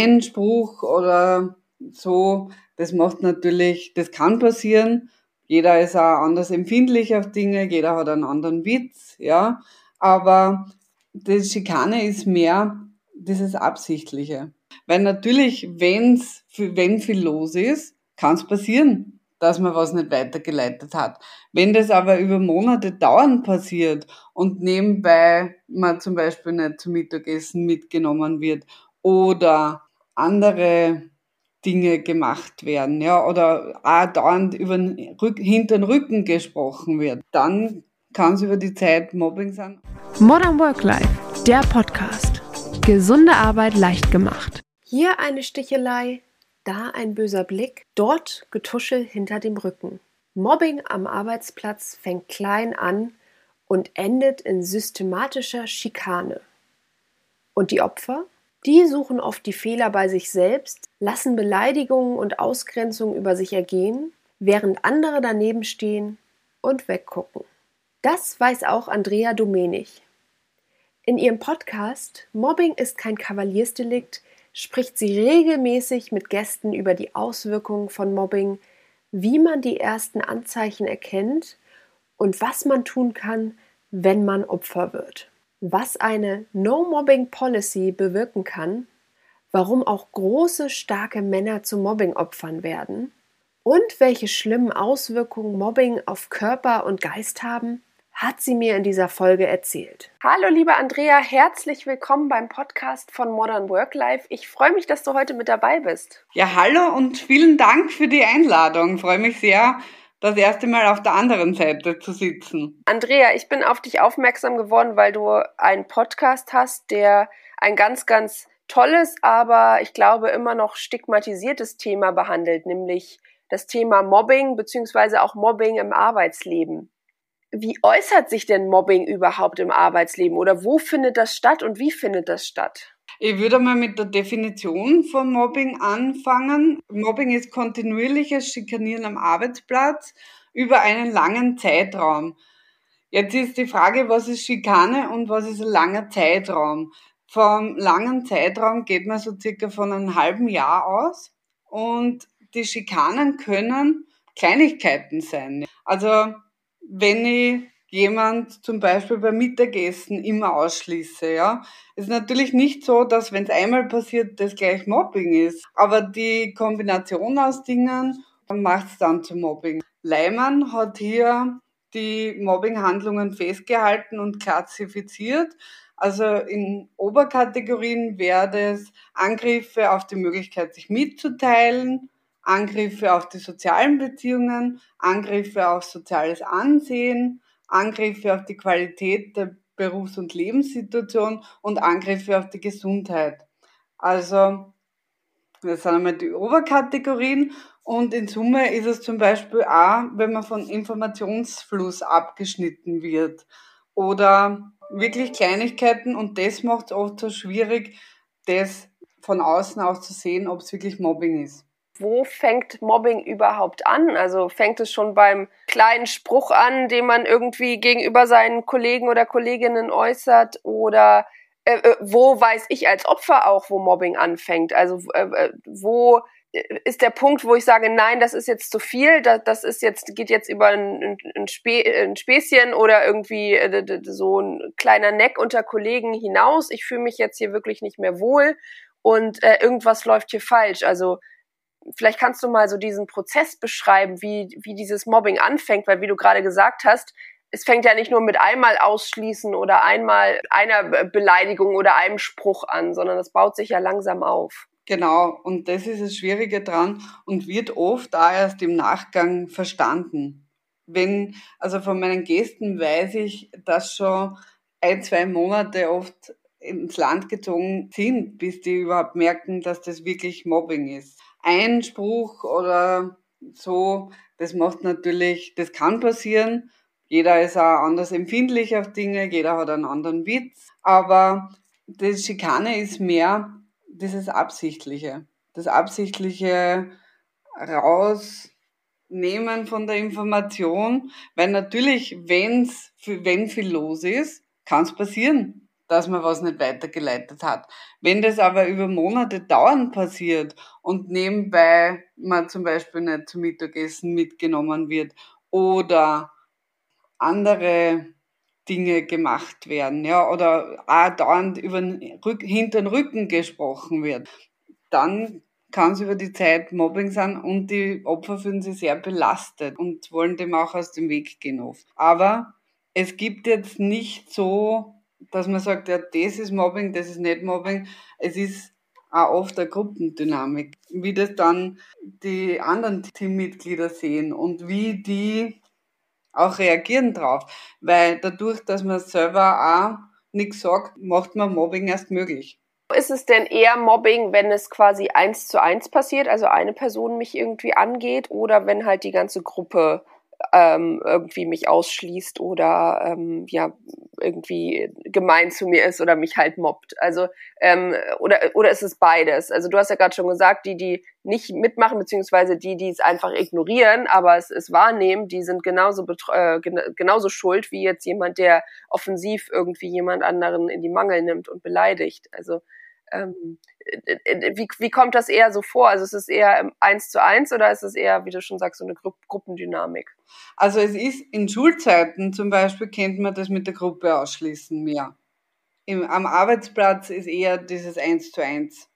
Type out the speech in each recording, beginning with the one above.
ein Spruch oder so, das macht natürlich, das kann passieren. Jeder ist auch anders empfindlich auf Dinge, jeder hat einen anderen Witz, ja. Aber das Schikane ist mehr dieses Absichtliche. Weil natürlich, wenn's, wenn viel los ist, kann es passieren, dass man was nicht weitergeleitet hat. Wenn das aber über Monate dauernd passiert und nebenbei man zum Beispiel nicht zum Mittagessen mitgenommen wird oder andere Dinge gemacht werden, ja, oder auch dauernd über den Rück hinter den Rücken gesprochen wird, dann kann es über die Zeit Mobbing sein. Modern Work Life, der Podcast. Gesunde Arbeit leicht gemacht. Hier eine Stichelei, da ein böser Blick, dort Getuschel hinter dem Rücken. Mobbing am Arbeitsplatz fängt klein an und endet in systematischer Schikane. Und die Opfer? Die suchen oft die Fehler bei sich selbst, lassen Beleidigungen und Ausgrenzungen über sich ergehen, während andere daneben stehen und weggucken. Das weiß auch Andrea Domenig. In ihrem Podcast Mobbing ist kein Kavaliersdelikt spricht sie regelmäßig mit Gästen über die Auswirkungen von Mobbing, wie man die ersten Anzeichen erkennt und was man tun kann, wenn man Opfer wird was eine No-Mobbing-Policy bewirken kann, warum auch große, starke Männer zu Mobbing-Opfern werden und welche schlimmen Auswirkungen Mobbing auf Körper und Geist haben, hat sie mir in dieser Folge erzählt. Hallo liebe Andrea, herzlich willkommen beim Podcast von Modern Work Life. Ich freue mich, dass du heute mit dabei bist. Ja, hallo und vielen Dank für die Einladung. Ich freue mich sehr, das erste Mal auf der anderen Seite zu sitzen. Andrea, ich bin auf dich aufmerksam geworden, weil du einen Podcast hast, der ein ganz, ganz tolles, aber ich glaube immer noch stigmatisiertes Thema behandelt, nämlich das Thema Mobbing beziehungsweise auch Mobbing im Arbeitsleben. Wie äußert sich denn Mobbing überhaupt im Arbeitsleben oder wo findet das statt und wie findet das statt? Ich würde mal mit der Definition von Mobbing anfangen. Mobbing ist kontinuierliches Schikanieren am Arbeitsplatz über einen langen Zeitraum. Jetzt ist die Frage, was ist Schikane und was ist ein langer Zeitraum? Vom langen Zeitraum geht man so circa von einem halben Jahr aus und die Schikanen können Kleinigkeiten sein. Also wenn ich jemand zum Beispiel beim Mittagessen immer ausschließe, ja. ist natürlich nicht so, dass wenn es einmal passiert, das gleich Mobbing ist. Aber die Kombination aus Dingen macht es dann zu Mobbing. Leimann hat hier die Mobbinghandlungen festgehalten und klassifiziert. Also in Oberkategorien wäre es Angriffe auf die Möglichkeit, sich mitzuteilen, Angriffe auf die sozialen Beziehungen, Angriffe auf soziales Ansehen, Angriffe auf die Qualität der Berufs- und Lebenssituation und Angriffe auf die Gesundheit. Also, das sind einmal die Oberkategorien und in Summe ist es zum Beispiel auch, wenn man von Informationsfluss abgeschnitten wird oder wirklich Kleinigkeiten und das macht es oft so schwierig, das von außen aus zu sehen, ob es wirklich Mobbing ist wo fängt Mobbing überhaupt an? Also fängt es schon beim kleinen Spruch an, den man irgendwie gegenüber seinen Kollegen oder Kolleginnen äußert oder äh, äh wo weiß ich als Opfer auch, wo Mobbing anfängt? Also äh, äh wo ist der Punkt, wo ich sage, nein, das ist jetzt zu viel, das, das ist jetzt, geht jetzt über ein, ein, Spä ein Späßchen oder irgendwie äh, so ein kleiner Neck unter Kollegen hinaus. Ich fühle mich jetzt hier wirklich nicht mehr wohl und äh, irgendwas läuft hier falsch. Also vielleicht kannst du mal so diesen Prozess beschreiben, wie, wie dieses Mobbing anfängt, weil wie du gerade gesagt hast, es fängt ja nicht nur mit einmal ausschließen oder einmal einer Beleidigung oder einem Spruch an, sondern es baut sich ja langsam auf. Genau, und das ist das Schwierige dran und wird oft auch erst im Nachgang verstanden. Wenn, also von meinen Gästen weiß ich, dass schon ein, zwei Monate oft ins Land gezogen sind, bis die überhaupt merken, dass das wirklich Mobbing ist. Ein Spruch oder so, das macht natürlich, das kann passieren. Jeder ist auch anders empfindlich auf Dinge, jeder hat einen anderen Witz. Aber das Schikane ist mehr dieses Absichtliche. Das Absichtliche rausnehmen von der Information, weil natürlich, wenn's, wenn viel los ist, kann es passieren dass man was nicht weitergeleitet hat. Wenn das aber über Monate dauernd passiert und nebenbei man zum Beispiel nicht zum Mittagessen mitgenommen wird oder andere Dinge gemacht werden, ja, oder auch dauernd über den Rück hinter den Rücken gesprochen wird, dann kann es über die Zeit Mobbing sein und die Opfer fühlen sich sehr belastet und wollen dem auch aus dem Weg gehen oft. Aber es gibt jetzt nicht so dass man sagt, ja, das ist Mobbing, das ist nicht Mobbing. Es ist auch oft eine Gruppendynamik, wie das dann die anderen Teammitglieder sehen und wie die auch reagieren drauf. Weil dadurch, dass man selber auch nichts sagt, macht man Mobbing erst möglich. Ist es denn eher Mobbing, wenn es quasi eins zu eins passiert, also eine Person mich irgendwie angeht, oder wenn halt die ganze Gruppe ähm, irgendwie mich ausschließt oder ähm, ja irgendwie gemein zu mir ist oder mich halt mobbt. Also ähm, oder oder ist es beides? Also du hast ja gerade schon gesagt, die die nicht mitmachen beziehungsweise die die es einfach ignorieren, aber es, es wahrnehmen, die sind genauso äh, genauso schuld wie jetzt jemand, der offensiv irgendwie jemand anderen in die Mangel nimmt und beleidigt. Also ähm, äh, äh, wie, wie kommt das eher so vor? Also ist es eher eins zu eins oder ist es eher, wie du schon sagst, so eine Gru Gruppendynamik? Also es ist in Schulzeiten zum Beispiel, kennt man das mit der Gruppe ausschließen mehr. Im, am Arbeitsplatz ist eher dieses eins zu eins.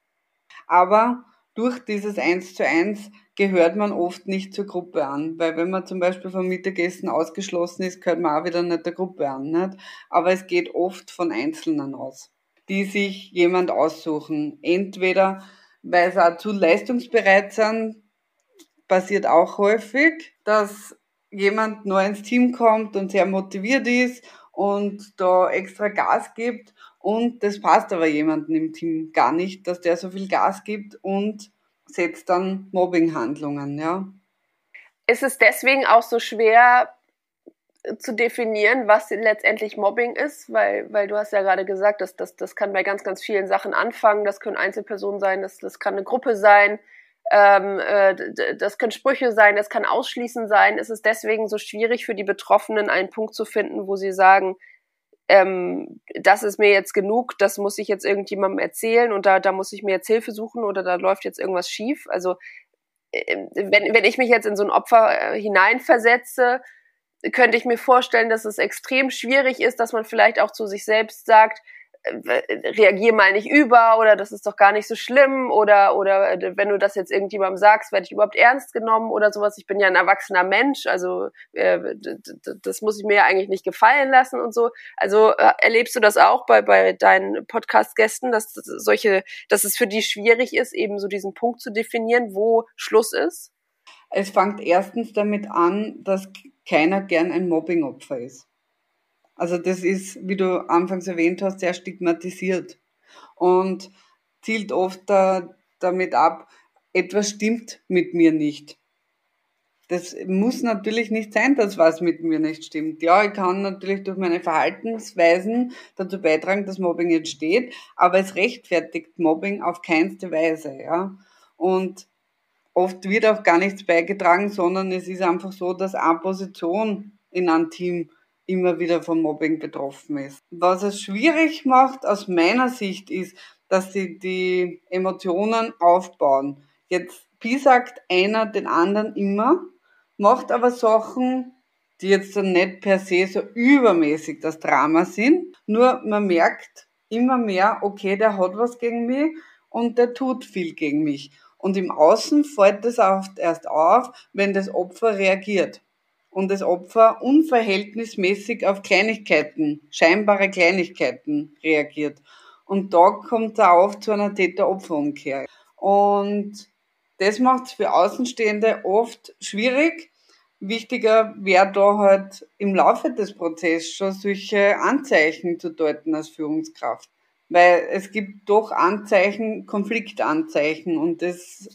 Aber durch dieses eins zu eins gehört man oft nicht zur Gruppe an, weil wenn man zum Beispiel vom Mittagessen ausgeschlossen ist, gehört man auch wieder nicht der Gruppe an. Nicht? Aber es geht oft von Einzelnen aus die sich jemand aussuchen. Entweder weil sie auch zu leistungsbereit sind, passiert auch häufig, dass jemand neu ins Team kommt und sehr motiviert ist und da extra Gas gibt und das passt aber jemandem im Team gar nicht, dass der so viel Gas gibt und setzt dann Mobbinghandlungen, ja. Ist es deswegen auch so schwer, zu definieren, was letztendlich Mobbing ist, weil, weil du hast ja gerade gesagt, dass das, das kann bei ganz, ganz vielen Sachen anfangen. Das können Einzelpersonen sein, das, das kann eine Gruppe sein, ähm, äh, das können Sprüche sein, das kann Ausschließen sein. Es ist deswegen so schwierig für die Betroffenen, einen Punkt zu finden, wo sie sagen, ähm, das ist mir jetzt genug, das muss ich jetzt irgendjemandem erzählen und da, da muss ich mir jetzt Hilfe suchen oder da läuft jetzt irgendwas schief. Also äh, wenn, wenn ich mich jetzt in so ein Opfer äh, hineinversetze, könnte ich mir vorstellen, dass es extrem schwierig ist, dass man vielleicht auch zu sich selbst sagt, äh, reagier mal nicht über oder das ist doch gar nicht so schlimm oder oder äh, wenn du das jetzt irgendjemandem sagst, werde ich überhaupt ernst genommen oder sowas. Ich bin ja ein erwachsener Mensch, also äh, das muss ich mir ja eigentlich nicht gefallen lassen und so. Also erlebst du das auch bei bei deinen Podcast-Gästen, dass solche, dass es für die schwierig ist, eben so diesen Punkt zu definieren, wo Schluss ist? Es fängt erstens damit an, dass keiner gern ein Mobbingopfer ist. Also das ist, wie du anfangs erwähnt hast, sehr stigmatisiert und zielt oft da, damit ab, etwas stimmt mit mir nicht. Das muss natürlich nicht sein, dass was mit mir nicht stimmt. Ja, ich kann natürlich durch meine Verhaltensweisen dazu beitragen, dass Mobbing entsteht, aber es rechtfertigt Mobbing auf keinste Weise, ja. Und oft wird auch gar nichts beigetragen, sondern es ist einfach so, dass eine Position in einem Team immer wieder vom Mobbing betroffen ist. Was es schwierig macht aus meiner Sicht ist, dass sie die Emotionen aufbauen. Jetzt sagt einer den anderen immer, macht aber Sachen, die jetzt dann nicht per se so übermäßig das Drama sind. Nur man merkt immer mehr, okay, der hat was gegen mich und der tut viel gegen mich. Und im Außen fällt es oft erst auf, wenn das Opfer reagiert. Und das Opfer unverhältnismäßig auf Kleinigkeiten, scheinbare Kleinigkeiten reagiert. Und da kommt es auf zu einer Täter-Opfer-Umkehr. Und das macht es für Außenstehende oft schwierig. Wichtiger wäre da halt im Laufe des Prozesses schon solche Anzeichen zu deuten als Führungskraft weil es gibt doch Anzeichen, Konfliktanzeichen und das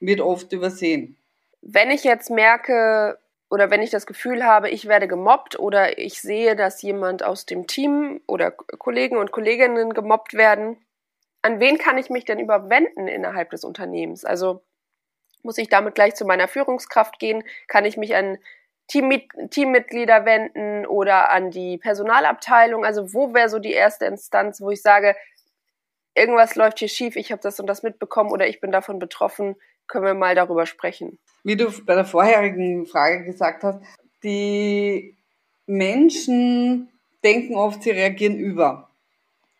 wird oft übersehen. Wenn ich jetzt merke oder wenn ich das Gefühl habe, ich werde gemobbt oder ich sehe, dass jemand aus dem Team oder Kollegen und Kolleginnen gemobbt werden, an wen kann ich mich denn überwenden innerhalb des Unternehmens? Also muss ich damit gleich zu meiner Führungskraft gehen? Kann ich mich an Teammitglieder wenden oder an die Personalabteilung? Also wo wäre so die erste Instanz, wo ich sage, irgendwas läuft hier schief, ich habe das und das mitbekommen oder ich bin davon betroffen, können wir mal darüber sprechen. Wie du bei der vorherigen Frage gesagt hast, die Menschen denken oft, sie reagieren über.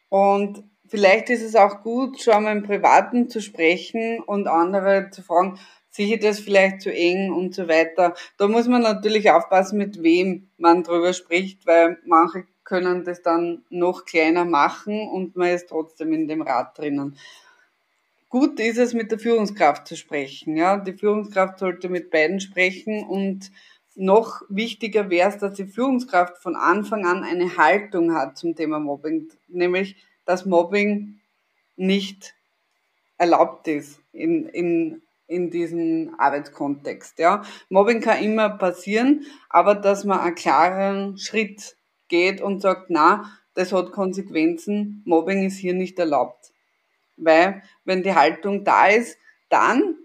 Und vielleicht ist es auch gut, schon mal im Privaten zu sprechen und andere zu fragen, ich das vielleicht zu eng und so weiter. Da muss man natürlich aufpassen, mit wem man drüber spricht, weil manche können das dann noch kleiner machen und man ist trotzdem in dem Rad drinnen. Gut ist es, mit der Führungskraft zu sprechen. Ja, die Führungskraft sollte mit beiden sprechen und noch wichtiger wäre es, dass die Führungskraft von Anfang an eine Haltung hat zum Thema Mobbing, nämlich dass Mobbing nicht erlaubt ist in, in, in diesem Arbeitskontext. Ja. Mobbing kann immer passieren, aber dass man einen klaren Schritt geht und sagt, na, das hat Konsequenzen, Mobbing ist hier nicht erlaubt. Weil wenn die Haltung da ist, dann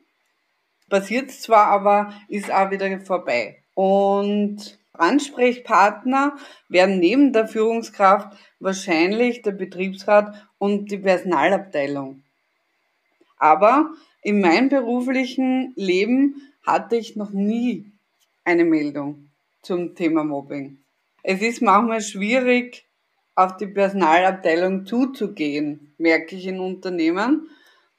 passiert es zwar, aber ist auch wieder vorbei. Und Ansprechpartner werden neben der Führungskraft wahrscheinlich der Betriebsrat und die Personalabteilung. Aber in meinem beruflichen Leben hatte ich noch nie eine Meldung zum Thema Mobbing. Es ist manchmal schwierig, auf die Personalabteilung zuzugehen, merke ich in Unternehmen.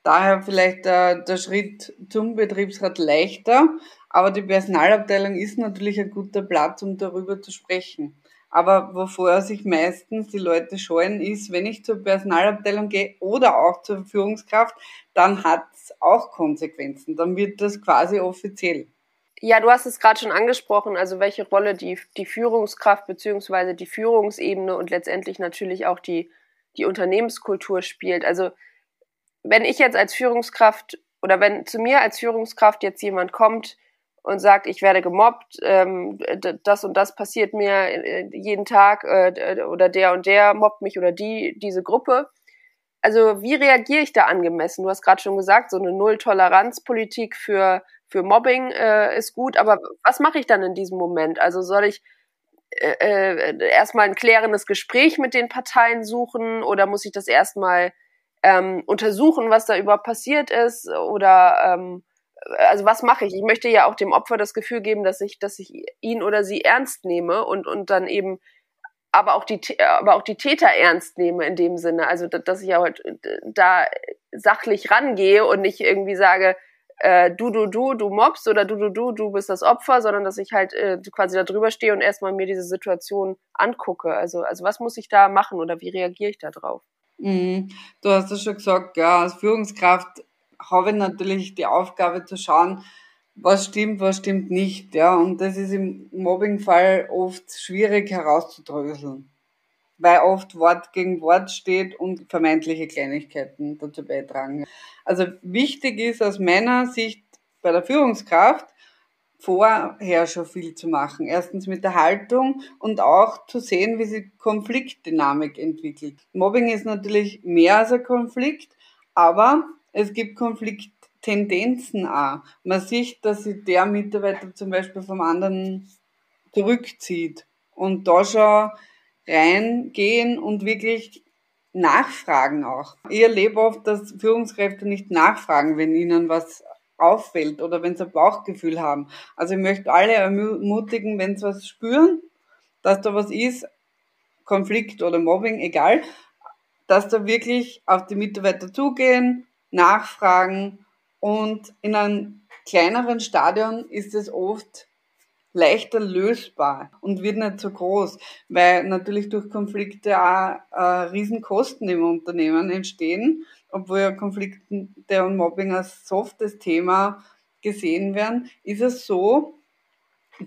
Daher vielleicht der, der Schritt zum Betriebsrat leichter, aber die Personalabteilung ist natürlich ein guter Platz, um darüber zu sprechen. Aber wovor sich meistens die Leute scheuen, ist, wenn ich zur Personalabteilung gehe oder auch zur Führungskraft, dann hat es auch Konsequenzen. Dann wird das quasi offiziell. Ja, du hast es gerade schon angesprochen, also welche Rolle die, die Führungskraft beziehungsweise die Führungsebene und letztendlich natürlich auch die, die Unternehmenskultur spielt. Also wenn ich jetzt als Führungskraft oder wenn zu mir als Führungskraft jetzt jemand kommt und sagt, ich werde gemobbt, ähm, das und das passiert mir äh, jeden Tag äh, oder der und der mobbt mich oder die, diese Gruppe. Also wie reagiere ich da angemessen? Du hast gerade schon gesagt, so eine Null-Toleranz-Politik für für Mobbing äh, ist gut, aber was mache ich dann in diesem Moment? Also soll ich äh, äh, erstmal ein klärendes Gespräch mit den Parteien suchen oder muss ich das erstmal ähm, untersuchen, was da überhaupt passiert ist? Oder ähm, also was mache ich? Ich möchte ja auch dem Opfer das Gefühl geben, dass ich, dass ich ihn oder sie ernst nehme und, und dann eben aber auch die aber auch die Täter ernst nehme in dem Sinne, also dass ich ja halt da sachlich rangehe und nicht irgendwie sage, äh, du, du, du, du mobst oder du, du, du, du bist das Opfer, sondern dass ich halt äh, quasi da drüber stehe und erstmal mir diese Situation angucke. Also, also was muss ich da machen oder wie reagiere ich da drauf? Mhm. Du hast es schon gesagt, ja, als Führungskraft habe ich natürlich die Aufgabe zu schauen, was stimmt, was stimmt nicht, ja. Und das ist im Mobbingfall oft schwierig herauszudröseln weil oft Wort gegen Wort steht und vermeintliche Kleinigkeiten dazu beitragen. Also wichtig ist aus meiner Sicht bei der Führungskraft, vorher schon viel zu machen. Erstens mit der Haltung und auch zu sehen, wie sich Konfliktdynamik entwickelt. Mobbing ist natürlich mehr als ein Konflikt, aber es gibt Konflikttendenzen auch. Man sieht, dass sich der Mitarbeiter zum Beispiel vom anderen zurückzieht und da schon reingehen und wirklich nachfragen auch. Ich erlebe oft, dass Führungskräfte nicht nachfragen, wenn ihnen was auffällt oder wenn sie ein Bauchgefühl haben. Also ich möchte alle ermutigen, wenn sie was spüren, dass da was ist, Konflikt oder Mobbing, egal, dass da wirklich auf die Mitarbeiter zugehen, nachfragen und in einem kleineren Stadion ist es oft leichter lösbar und wird nicht so groß, weil natürlich durch Konflikte auch äh, Riesenkosten im Unternehmen entstehen, obwohl ja Konflikte und Mobbing als softes Thema gesehen werden, ist es so,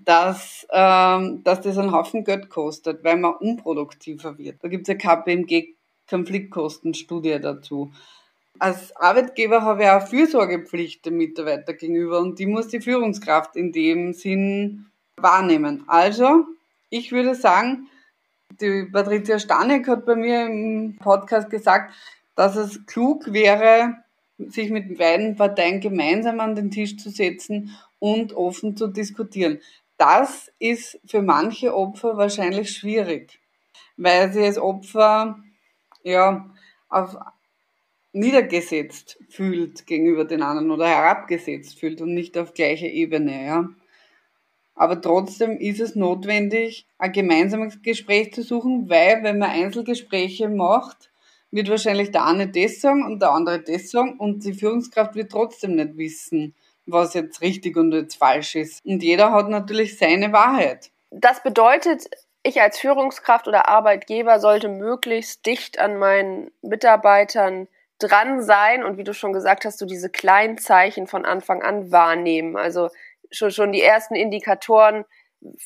dass, ähm, dass das einen Haufen Geld kostet, weil man unproduktiver wird. Da gibt es ja KPMG Konfliktkostenstudie dazu. Als Arbeitgeber habe ich auch Fürsorgepflicht dem Mitarbeiter gegenüber und die muss die Führungskraft in dem Sinn wahrnehmen. Also, ich würde sagen, die Patricia Stanek hat bei mir im Podcast gesagt, dass es klug wäre, sich mit beiden Parteien gemeinsam an den Tisch zu setzen und offen zu diskutieren. das ist für manche Opfer wahrscheinlich schwierig, weil sie als Opfer ja auf niedergesetzt fühlt gegenüber den anderen oder herabgesetzt fühlt und nicht auf gleicher Ebene, ja. Aber trotzdem ist es notwendig, ein gemeinsames Gespräch zu suchen, weil wenn man Einzelgespräche macht, wird wahrscheinlich der eine das sagen und der andere das sagen und die Führungskraft wird trotzdem nicht wissen, was jetzt richtig und jetzt falsch ist. Und jeder hat natürlich seine Wahrheit. Das bedeutet, ich als Führungskraft oder Arbeitgeber sollte möglichst dicht an meinen Mitarbeitern dran sein und wie du schon gesagt hast, du diese kleinen Zeichen von Anfang an wahrnehmen. Also schon, schon die ersten Indikatoren,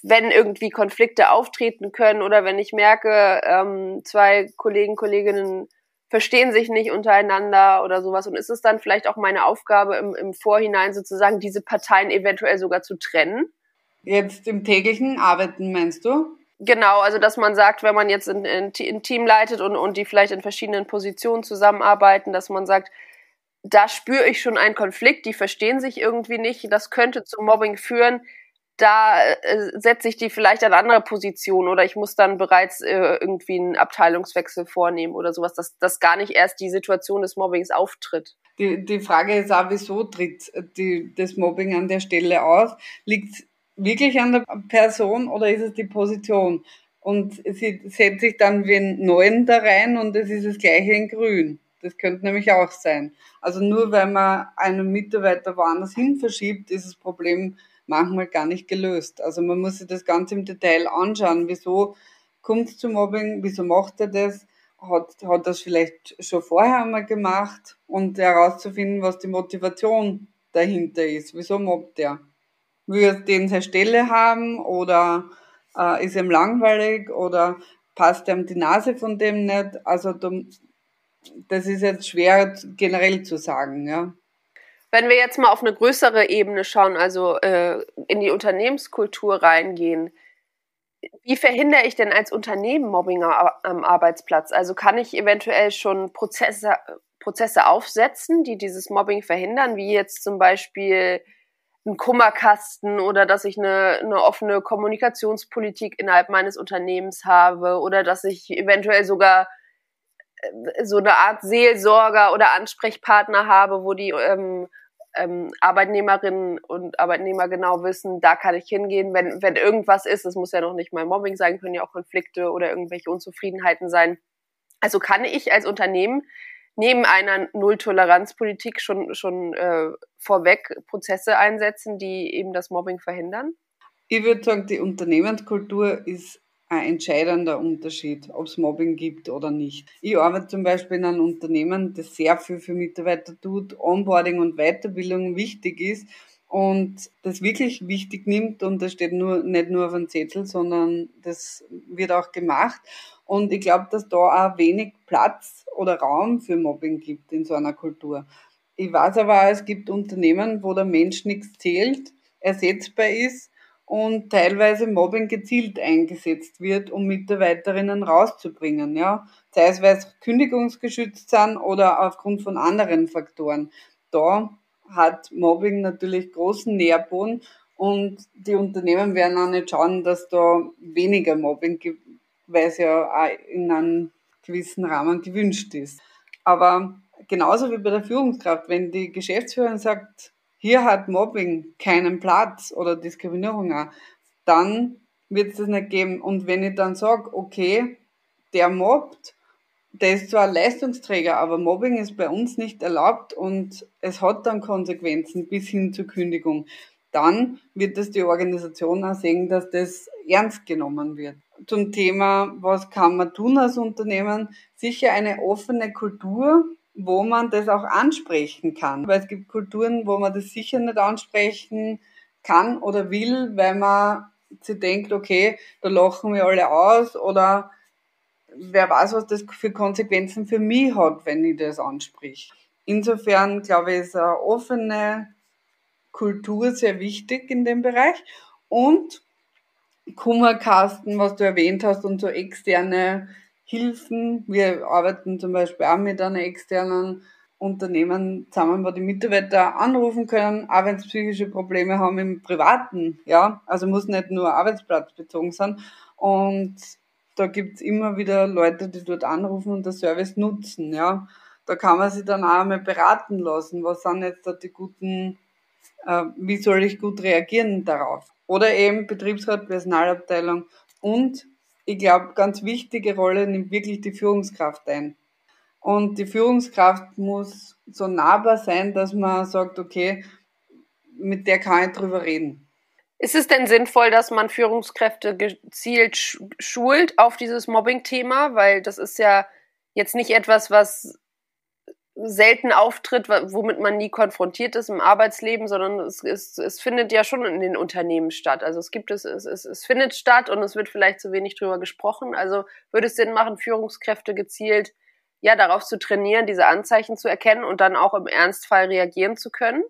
wenn irgendwie Konflikte auftreten können oder wenn ich merke, ähm, zwei Kollegen, Kolleginnen verstehen sich nicht untereinander oder sowas. Und ist es dann vielleicht auch meine Aufgabe im, im Vorhinein sozusagen, diese Parteien eventuell sogar zu trennen? Jetzt im täglichen Arbeiten meinst du? Genau, also dass man sagt, wenn man jetzt ein, ein, ein Team leitet und, und die vielleicht in verschiedenen Positionen zusammenarbeiten, dass man sagt, da spüre ich schon einen Konflikt, die verstehen sich irgendwie nicht, das könnte zu Mobbing führen, da äh, setze ich die vielleicht an andere Positionen oder ich muss dann bereits äh, irgendwie einen Abteilungswechsel vornehmen oder sowas, dass, dass gar nicht erst die Situation des Mobbings auftritt. Die, die Frage ist auch, wieso tritt die, das Mobbing an der Stelle auf? Liegt wirklich an der Person oder ist es die Position? Und sie setzt sich dann wie ein Neuen da rein und es ist das gleiche in Grün. Das könnte nämlich auch sein. Also nur weil man einen Mitarbeiter woanders hin verschiebt, ist das Problem manchmal gar nicht gelöst. Also man muss sich das Ganze im Detail anschauen. Wieso kommt es zu Mobbing? Wieso macht er das? Hat, hat das vielleicht schon vorher einmal gemacht? Und herauszufinden, was die Motivation dahinter ist. Wieso mobbt er? Will er den seine Stelle haben oder äh, ist ihm langweilig oder passt ihm die Nase von dem nicht? Also das ist jetzt schwer generell zu sagen, ja. Wenn wir jetzt mal auf eine größere Ebene schauen, also äh, in die Unternehmenskultur reingehen, wie verhindere ich denn als Unternehmen Mobbing am Arbeitsplatz? Also kann ich eventuell schon Prozesse, Prozesse aufsetzen, die dieses Mobbing verhindern, wie jetzt zum Beispiel ein Kummerkasten oder dass ich eine, eine offene Kommunikationspolitik innerhalb meines Unternehmens habe oder dass ich eventuell sogar äh, so eine Art Seelsorger oder Ansprechpartner habe, wo die ähm, ähm, Arbeitnehmerinnen und Arbeitnehmer genau wissen, da kann ich hingehen, wenn, wenn irgendwas ist. Es muss ja noch nicht mal Mobbing sein, können ja auch Konflikte oder irgendwelche Unzufriedenheiten sein. Also kann ich als Unternehmen neben einer Nulltoleranzpolitik schon, schon äh, vorweg Prozesse einsetzen, die eben das Mobbing verhindern? Ich würde sagen, die Unternehmenskultur ist ein entscheidender Unterschied, ob es Mobbing gibt oder nicht. Ich arbeite zum Beispiel in einem Unternehmen, das sehr viel für Mitarbeiter tut, Onboarding und Weiterbildung wichtig ist und das wirklich wichtig nimmt und das steht nur, nicht nur auf einem Zettel, sondern das wird auch gemacht. Und ich glaube, dass da auch wenig Platz oder Raum für Mobbing gibt in so einer Kultur. Ich weiß aber, es gibt Unternehmen, wo der Mensch nichts zählt, ersetzbar ist und teilweise Mobbing gezielt eingesetzt wird, um Mitarbeiterinnen rauszubringen, ja. Sei es, weil sie kündigungsgeschützt sind oder aufgrund von anderen Faktoren. Da hat Mobbing natürlich großen Nährboden und die Unternehmen werden auch nicht schauen, dass da weniger Mobbing gibt, weil es ja auch in einem gewissen Rahmen gewünscht ist. Aber genauso wie bei der Führungskraft, wenn die Geschäftsführerin sagt, hier hat Mobbing keinen Platz oder Diskriminierung auch, dann wird es das nicht geben. Und wenn ich dann sage, okay, der mobbt, der ist zwar Leistungsträger, aber Mobbing ist bei uns nicht erlaubt und es hat dann Konsequenzen bis hin zur Kündigung, dann wird es die Organisation auch sehen, dass das ernst genommen wird. Zum Thema, was kann man tun als Unternehmen? Sicher eine offene Kultur, wo man das auch ansprechen kann. Weil es gibt Kulturen, wo man das sicher nicht ansprechen kann oder will, weil man sich denkt, okay, da lachen wir alle aus oder wer weiß, was das für Konsequenzen für mich hat, wenn ich das ansprich. Insofern glaube ich, ist eine offene Kultur sehr wichtig in dem Bereich und Kummerkasten, was du erwähnt hast und so externe Hilfen. Wir arbeiten zum Beispiel auch mit einer externen Unternehmen zusammen, wo die Mitarbeiter anrufen können, auch wenn sie psychische Probleme haben im Privaten, ja. Also muss nicht nur arbeitsplatzbezogen sein. Und da gibt's immer wieder Leute, die dort anrufen und den Service nutzen, ja. Da kann man sich dann auch mal beraten lassen, was sind jetzt da die guten, äh, wie soll ich gut reagieren darauf. Oder eben Betriebsrat, Personalabteilung und ich glaube, ganz wichtige Rolle nimmt wirklich die Führungskraft ein. Und die Führungskraft muss so nahbar sein, dass man sagt, okay, mit der kann ich drüber reden. Ist es denn sinnvoll, dass man Führungskräfte gezielt schult auf dieses Mobbing-Thema? Weil das ist ja jetzt nicht etwas, was selten auftritt, womit man nie konfrontiert ist im Arbeitsleben, sondern es, es, es findet ja schon in den Unternehmen statt. Also es gibt es, es, es, es findet statt und es wird vielleicht zu wenig drüber gesprochen. Also würde es Sinn machen, Führungskräfte gezielt ja darauf zu trainieren, diese Anzeichen zu erkennen und dann auch im Ernstfall reagieren zu können?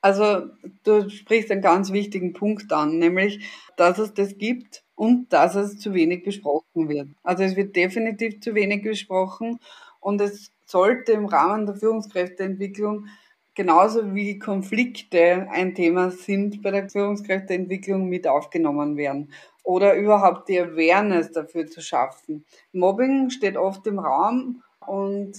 Also du sprichst einen ganz wichtigen Punkt an, nämlich, dass es das gibt und dass es zu wenig besprochen wird. Also es wird definitiv zu wenig besprochen und es sollte im Rahmen der Führungskräfteentwicklung genauso wie Konflikte ein Thema sind bei der Führungskräfteentwicklung mit aufgenommen werden oder überhaupt die Awareness dafür zu schaffen. Mobbing steht oft im Raum und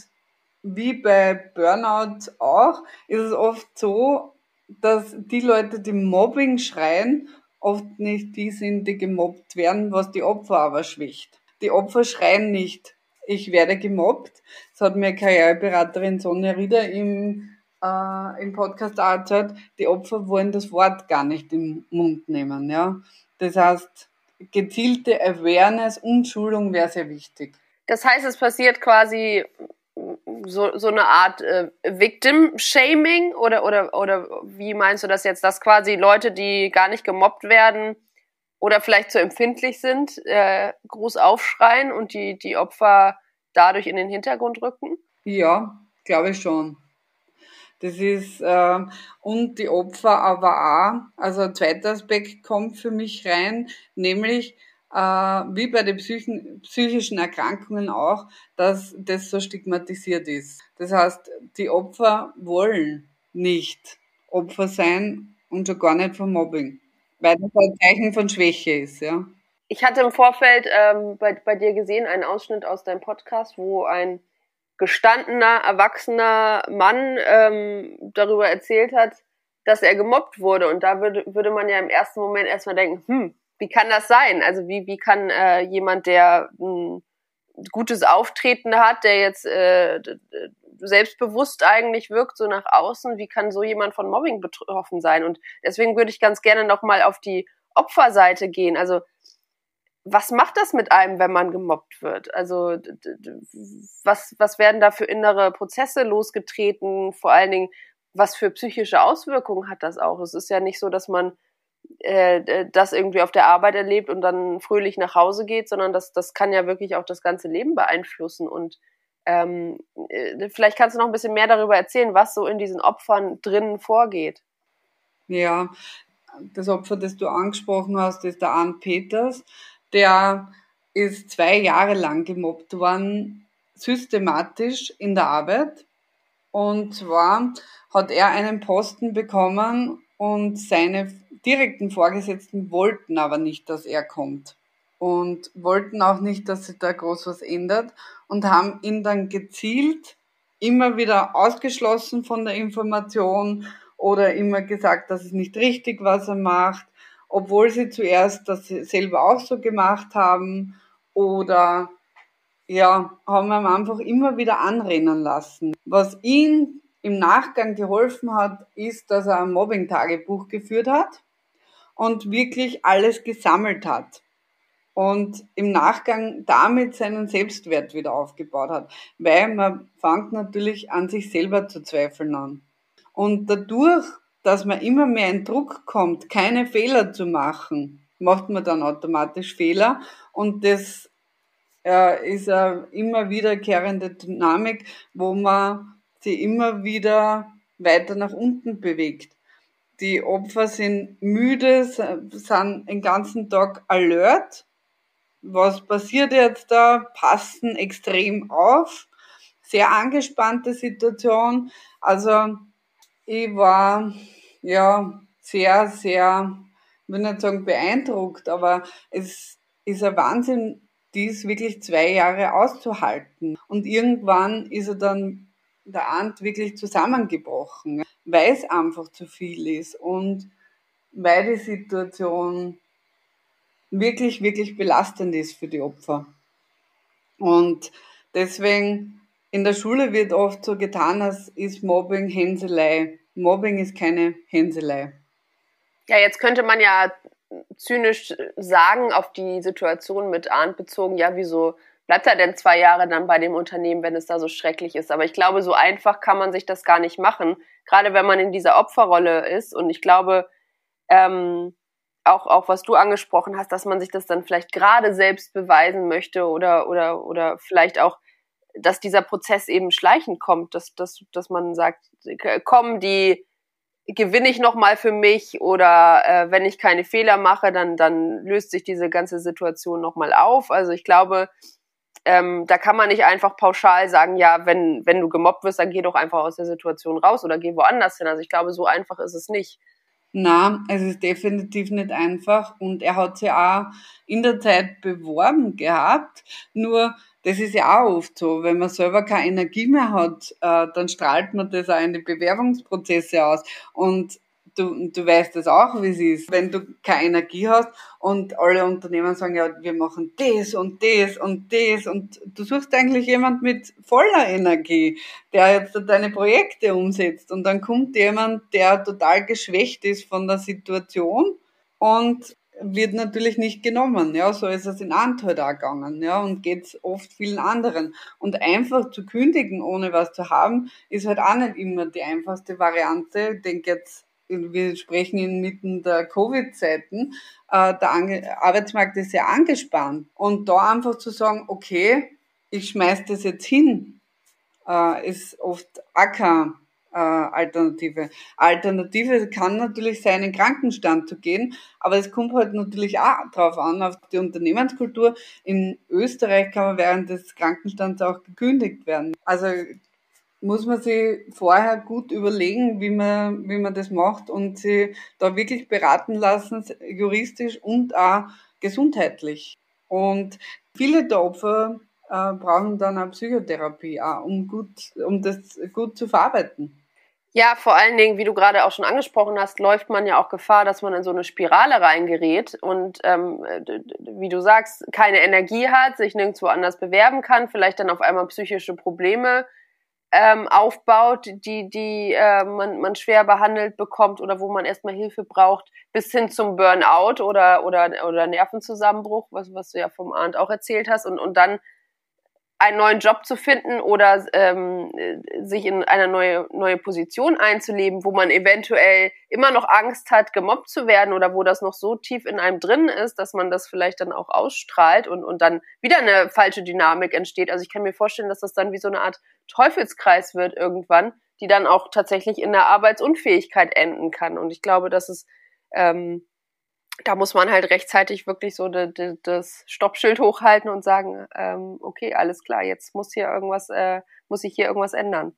wie bei Burnout auch, ist es oft so, dass die Leute, die Mobbing schreien, oft nicht die sind, die gemobbt werden, was die Opfer aber schwächt. Die Opfer schreien nicht, ich werde gemobbt. Das hat mir Karriereberaterin Sonja Rieder im, äh, im Podcast auch erzählt. Die Opfer wollen das Wort gar nicht im Mund nehmen. Ja? Das heißt, gezielte Awareness und Schulung wäre sehr wichtig. Das heißt, es passiert quasi so, so eine Art äh, Victim-Shaming oder, oder, oder wie meinst du das jetzt, dass quasi Leute, die gar nicht gemobbt werden, oder vielleicht zu empfindlich sind, äh, groß aufschreien und die, die Opfer dadurch in den Hintergrund rücken? Ja, glaube ich schon. Das ist, äh, und die Opfer aber auch, also ein zweiter Aspekt kommt für mich rein, nämlich, äh, wie bei den Psychen, psychischen Erkrankungen auch, dass das so stigmatisiert ist. Das heißt, die Opfer wollen nicht Opfer sein und schon gar nicht von Mobbing. Weil das ein Zeichen von Schwäche ist, ja. Ich hatte im Vorfeld ähm, bei, bei dir gesehen einen Ausschnitt aus deinem Podcast, wo ein gestandener, erwachsener Mann ähm, darüber erzählt hat, dass er gemobbt wurde. Und da würde, würde man ja im ersten Moment erstmal denken, hm, wie kann das sein? Also wie, wie kann äh, jemand, der ein gutes Auftreten hat, der jetzt äh, selbstbewusst eigentlich wirkt, so nach außen, wie kann so jemand von Mobbing betroffen sein? Und deswegen würde ich ganz gerne nochmal auf die Opferseite gehen. Also was macht das mit einem, wenn man gemobbt wird? Also was, was werden da für innere Prozesse losgetreten? Vor allen Dingen, was für psychische Auswirkungen hat das auch? Es ist ja nicht so, dass man äh, das irgendwie auf der Arbeit erlebt und dann fröhlich nach Hause geht, sondern das, das kann ja wirklich auch das ganze Leben beeinflussen. Und ähm, äh, vielleicht kannst du noch ein bisschen mehr darüber erzählen, was so in diesen Opfern drinnen vorgeht. Ja, das Opfer, das du angesprochen hast, ist der Arne Peters. Der ist zwei Jahre lang gemobbt worden, systematisch in der Arbeit. Und zwar hat er einen Posten bekommen und seine direkten Vorgesetzten wollten aber nicht, dass er kommt und wollten auch nicht, dass sich da groß was ändert und haben ihn dann gezielt immer wieder ausgeschlossen von der Information oder immer gesagt, dass es nicht richtig, was er macht, obwohl sie zuerst das selber auch so gemacht haben oder ja, haben ihm einfach immer wieder anrennen lassen. Was ihn im Nachgang geholfen hat, ist, dass er ein Mobbing-Tagebuch geführt hat und wirklich alles gesammelt hat und im Nachgang damit seinen Selbstwert wieder aufgebaut hat, weil man fängt natürlich an sich selber zu zweifeln an. Und dadurch, dass man immer mehr in Druck kommt, keine Fehler zu machen, macht man dann automatisch Fehler und das äh, ist eine immer wiederkehrende Dynamik, wo man sie immer wieder weiter nach unten bewegt. Die Opfer sind müde, sind den ganzen Tag alert was passiert jetzt da, passen extrem auf, sehr angespannte Situation. Also ich war ja sehr, sehr, ich will nicht sagen beeindruckt, aber es ist ein Wahnsinn, dies wirklich zwei Jahre auszuhalten. Und irgendwann ist er dann der Ant wirklich zusammengebrochen, weil es einfach zu viel ist und weil die Situation wirklich, wirklich belastend ist für die Opfer. Und deswegen in der Schule wird oft so getan, als ist Mobbing Hänselei. Mobbing ist keine Hänselei. Ja, jetzt könnte man ja zynisch sagen, auf die Situation mit Arndt bezogen, ja, wieso bleibt er denn zwei Jahre dann bei dem Unternehmen, wenn es da so schrecklich ist? Aber ich glaube, so einfach kann man sich das gar nicht machen, gerade wenn man in dieser Opferrolle ist. Und ich glaube, ähm, auch, auch was du angesprochen hast, dass man sich das dann vielleicht gerade selbst beweisen möchte oder, oder, oder vielleicht auch, dass dieser Prozess eben schleichend kommt, dass, dass, dass man sagt, komm, die gewinne ich nochmal für mich oder äh, wenn ich keine Fehler mache, dann, dann löst sich diese ganze Situation nochmal auf. Also ich glaube, ähm, da kann man nicht einfach pauschal sagen, ja, wenn, wenn du gemobbt wirst, dann geh doch einfach aus der Situation raus oder geh woanders hin. Also ich glaube, so einfach ist es nicht. Na, es ist definitiv nicht einfach und er hat sich auch in der Zeit beworben gehabt. Nur das ist ja auch oft so, wenn man selber keine Energie mehr hat, äh, dann strahlt man das auch in die Bewerbungsprozesse aus. Und du, du weißt das auch, wie es ist, wenn du keine Energie hast und alle Unternehmen sagen, ja, wir machen das und das und das und du suchst eigentlich jemand mit voller Energie, der jetzt deine Projekte umsetzt und dann kommt jemand, der total geschwächt ist von der Situation und wird natürlich nicht genommen, ja, so ist es in Anteil auch gegangen, ja, und geht's oft vielen anderen. Und einfach zu kündigen, ohne was zu haben, ist halt auch nicht immer die einfachste Variante. Ich denke jetzt, wir sprechen inmitten der Covid-Zeiten, äh, der Arbeitsmarkt ist sehr angespannt. Und da einfach zu sagen, okay, ich schmeiß das jetzt hin, äh, ist oft keine äh, Alternative. Alternative kann natürlich sein, in Krankenstand zu gehen, aber es kommt halt natürlich auch drauf an, auf die Unternehmenskultur. In Österreich kann man während des Krankenstands auch gekündigt werden. Also muss man sich vorher gut überlegen, wie man, wie man das macht und sie da wirklich beraten lassen, juristisch und auch gesundheitlich. Und viele der Opfer äh, brauchen dann auch Psychotherapie, auch, um, gut, um das gut zu verarbeiten. Ja, vor allen Dingen, wie du gerade auch schon angesprochen hast, läuft man ja auch Gefahr, dass man in so eine Spirale reingerät und ähm, wie du sagst, keine Energie hat, sich nirgendwo anders bewerben kann, vielleicht dann auf einmal psychische Probleme ähm, aufbaut, die, die äh, man, man schwer behandelt bekommt oder wo man erstmal Hilfe braucht, bis hin zum Burnout oder, oder, oder Nervenzusammenbruch, was, was du ja vom Arndt auch erzählt hast, und, und dann einen neuen Job zu finden oder ähm, sich in eine neue, neue Position einzuleben, wo man eventuell immer noch Angst hat, gemobbt zu werden oder wo das noch so tief in einem drin ist, dass man das vielleicht dann auch ausstrahlt und, und dann wieder eine falsche Dynamik entsteht. Also ich kann mir vorstellen, dass das dann wie so eine Art Teufelskreis wird irgendwann, die dann auch tatsächlich in der Arbeitsunfähigkeit enden kann. Und ich glaube, dass es ähm, da muss man halt rechtzeitig wirklich so de, de, das Stoppschild hochhalten und sagen, ähm, okay, alles klar, jetzt muss hier irgendwas, äh, muss sich hier irgendwas ändern.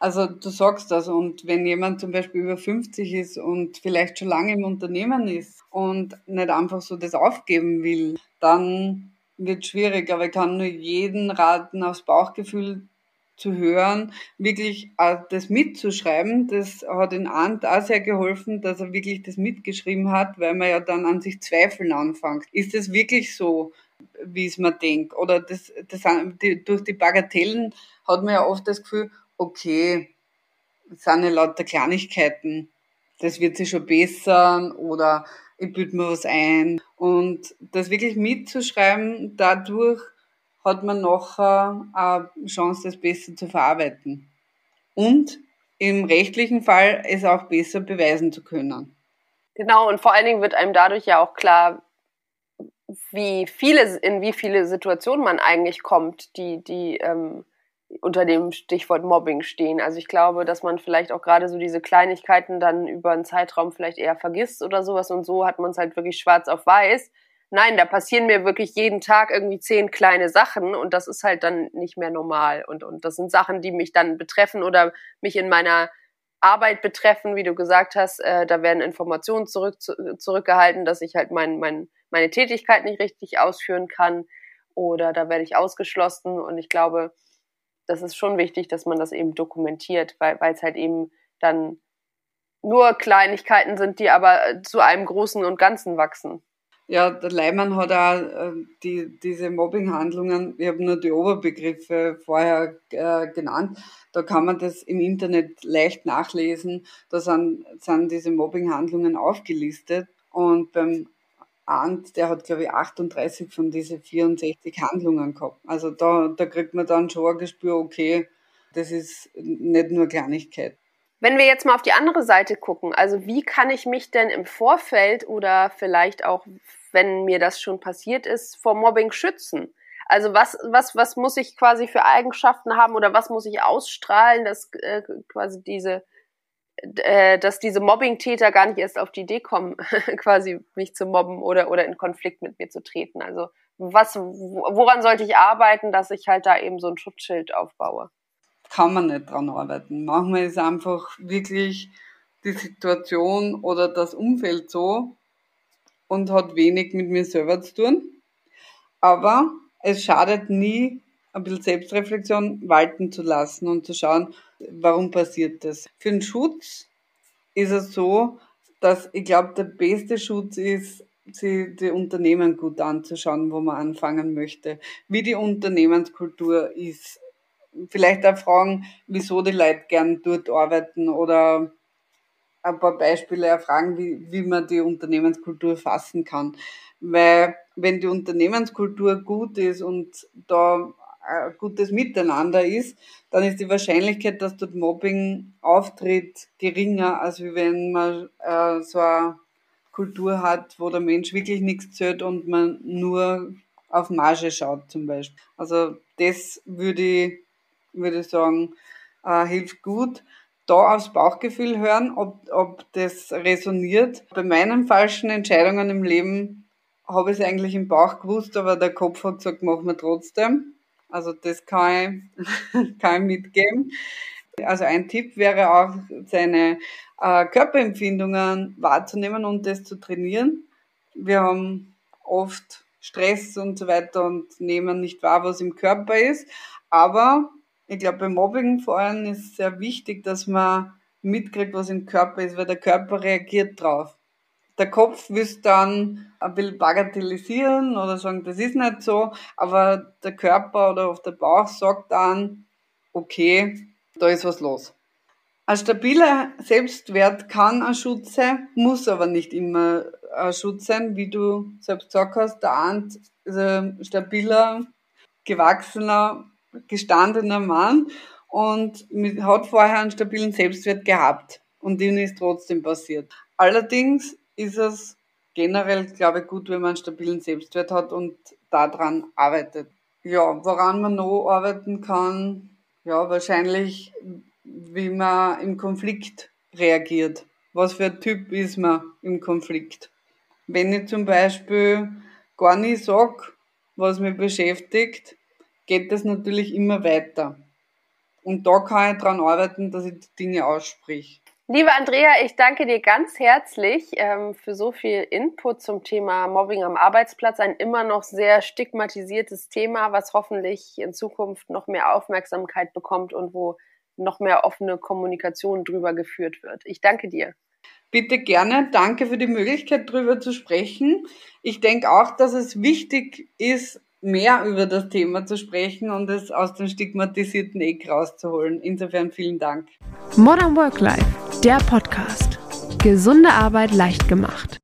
Also du sagst das und wenn jemand zum Beispiel über 50 ist und vielleicht schon lange im Unternehmen ist und nicht einfach so das aufgeben will, dann wird schwierig. Aber ich kann nur jeden raten, aufs Bauchgefühl zu hören, wirklich äh, das mitzuschreiben. Das hat in Ant auch sehr geholfen, dass er wirklich das mitgeschrieben hat, weil man ja dann an sich zweifeln anfängt. Ist es wirklich so, wie es man denkt? Oder das, das, die, durch die Bagatellen hat man ja oft das Gefühl, okay, das sind ja lauter Kleinigkeiten, das wird sich schon bessern oder ich büte mir was ein. Und das wirklich mitzuschreiben, dadurch hat man nachher eine Chance, das besser zu verarbeiten. Und im rechtlichen Fall es auch besser beweisen zu können. Genau, und vor allen Dingen wird einem dadurch ja auch klar, wie viele, in wie viele Situationen man eigentlich kommt, die, die ähm, unter dem Stichwort Mobbing stehen. Also ich glaube, dass man vielleicht auch gerade so diese Kleinigkeiten dann über einen Zeitraum vielleicht eher vergisst oder sowas und so hat man es halt wirklich schwarz auf weiß Nein, da passieren mir wirklich jeden Tag irgendwie zehn kleine Sachen und das ist halt dann nicht mehr normal. Und, und das sind Sachen, die mich dann betreffen oder mich in meiner Arbeit betreffen, wie du gesagt hast, äh, da werden Informationen zurück, zu, zurückgehalten, dass ich halt mein, mein, meine Tätigkeit nicht richtig ausführen kann oder da werde ich ausgeschlossen und ich glaube, das ist schon wichtig, dass man das eben dokumentiert, weil es halt eben dann nur Kleinigkeiten sind, die aber zu einem Großen und Ganzen wachsen. Ja, der Leimann hat auch äh, die, diese Mobbinghandlungen, ich habe nur die Oberbegriffe vorher äh, genannt, da kann man das im Internet leicht nachlesen. Da sind, sind diese Mobbinghandlungen aufgelistet. Und beim Arndt, der hat, glaube ich, 38 von diesen 64 Handlungen gehabt. Also da, da kriegt man dann schon ein Gespür, okay, das ist nicht nur Kleinigkeit. Wenn wir jetzt mal auf die andere Seite gucken, also wie kann ich mich denn im Vorfeld oder vielleicht auch, wenn mir das schon passiert ist, vor Mobbing schützen? Also was, was, was muss ich quasi für Eigenschaften haben oder was muss ich ausstrahlen, dass äh, quasi diese, äh, dass diese Mobbing-Täter gar nicht erst auf die Idee kommen, quasi mich zu mobben oder, oder in Konflikt mit mir zu treten. Also was, woran sollte ich arbeiten, dass ich halt da eben so ein Schutzschild aufbaue? Kann man nicht dran arbeiten. Manchmal ist einfach wirklich die Situation oder das Umfeld so und hat wenig mit mir selber zu tun. Aber es schadet nie, ein bisschen Selbstreflexion walten zu lassen und zu schauen, warum passiert das. Für den Schutz ist es so, dass ich glaube, der beste Schutz ist, sich die Unternehmen gut anzuschauen, wo man anfangen möchte, wie die Unternehmenskultur ist, vielleicht auch fragen, wieso die Leute gern dort arbeiten oder ein paar Beispiele erfragen, wie, wie man die Unternehmenskultur fassen kann. Weil wenn die Unternehmenskultur gut ist und da ein gutes Miteinander ist, dann ist die Wahrscheinlichkeit, dass dort Mobbing auftritt, geringer, als wenn man äh, so eine Kultur hat, wo der Mensch wirklich nichts zählt und man nur auf Marge schaut zum Beispiel. Also das würde ich würde ich sagen, äh, hilft gut. Da aufs Bauchgefühl hören, ob, ob das resoniert. Bei meinen falschen Entscheidungen im Leben habe ich es eigentlich im Bauch gewusst, aber der Kopf hat gesagt, machen wir trotzdem. Also das kann ich, kann ich mitgeben. Also ein Tipp wäre auch, seine äh, Körperempfindungen wahrzunehmen und das zu trainieren. Wir haben oft Stress und so weiter und nehmen nicht wahr, was im Körper ist. Aber ich glaube, beim Mobbing vor allem ist sehr wichtig, dass man mitkriegt, was im Körper ist, weil der Körper reagiert drauf. Der Kopf will dann ein bisschen bagatellisieren oder sagen, das ist nicht so, aber der Körper oder auf der Bauch sagt dann, okay, da ist was los. Ein stabiler Selbstwert kann ein Schutz sein, muss aber nicht immer ein Schutz sein, wie du selbst gesagt hast. Der Arndt ist ein stabiler, gewachsener gestandener Mann und hat vorher einen stabilen Selbstwert gehabt und ihnen ist trotzdem passiert. Allerdings ist es generell, glaube ich, gut, wenn man einen stabilen Selbstwert hat und daran arbeitet. Ja, woran man noch arbeiten kann, ja, wahrscheinlich, wie man im Konflikt reagiert. Was für ein Typ ist man im Konflikt? Wenn ich zum Beispiel gar nicht sage, was mich beschäftigt, geht das natürlich immer weiter. Und da kann ich daran arbeiten, dass ich die Dinge aussprich. Liebe Andrea, ich danke dir ganz herzlich ähm, für so viel Input zum Thema Mobbing am Arbeitsplatz. Ein immer noch sehr stigmatisiertes Thema, was hoffentlich in Zukunft noch mehr Aufmerksamkeit bekommt und wo noch mehr offene Kommunikation drüber geführt wird. Ich danke dir. Bitte gerne. Danke für die Möglichkeit, drüber zu sprechen. Ich denke auch, dass es wichtig ist, mehr über das Thema zu sprechen und es aus dem stigmatisierten Eck rauszuholen. Insofern vielen Dank. Modern Work Life, der Podcast. Gesunde Arbeit leicht gemacht.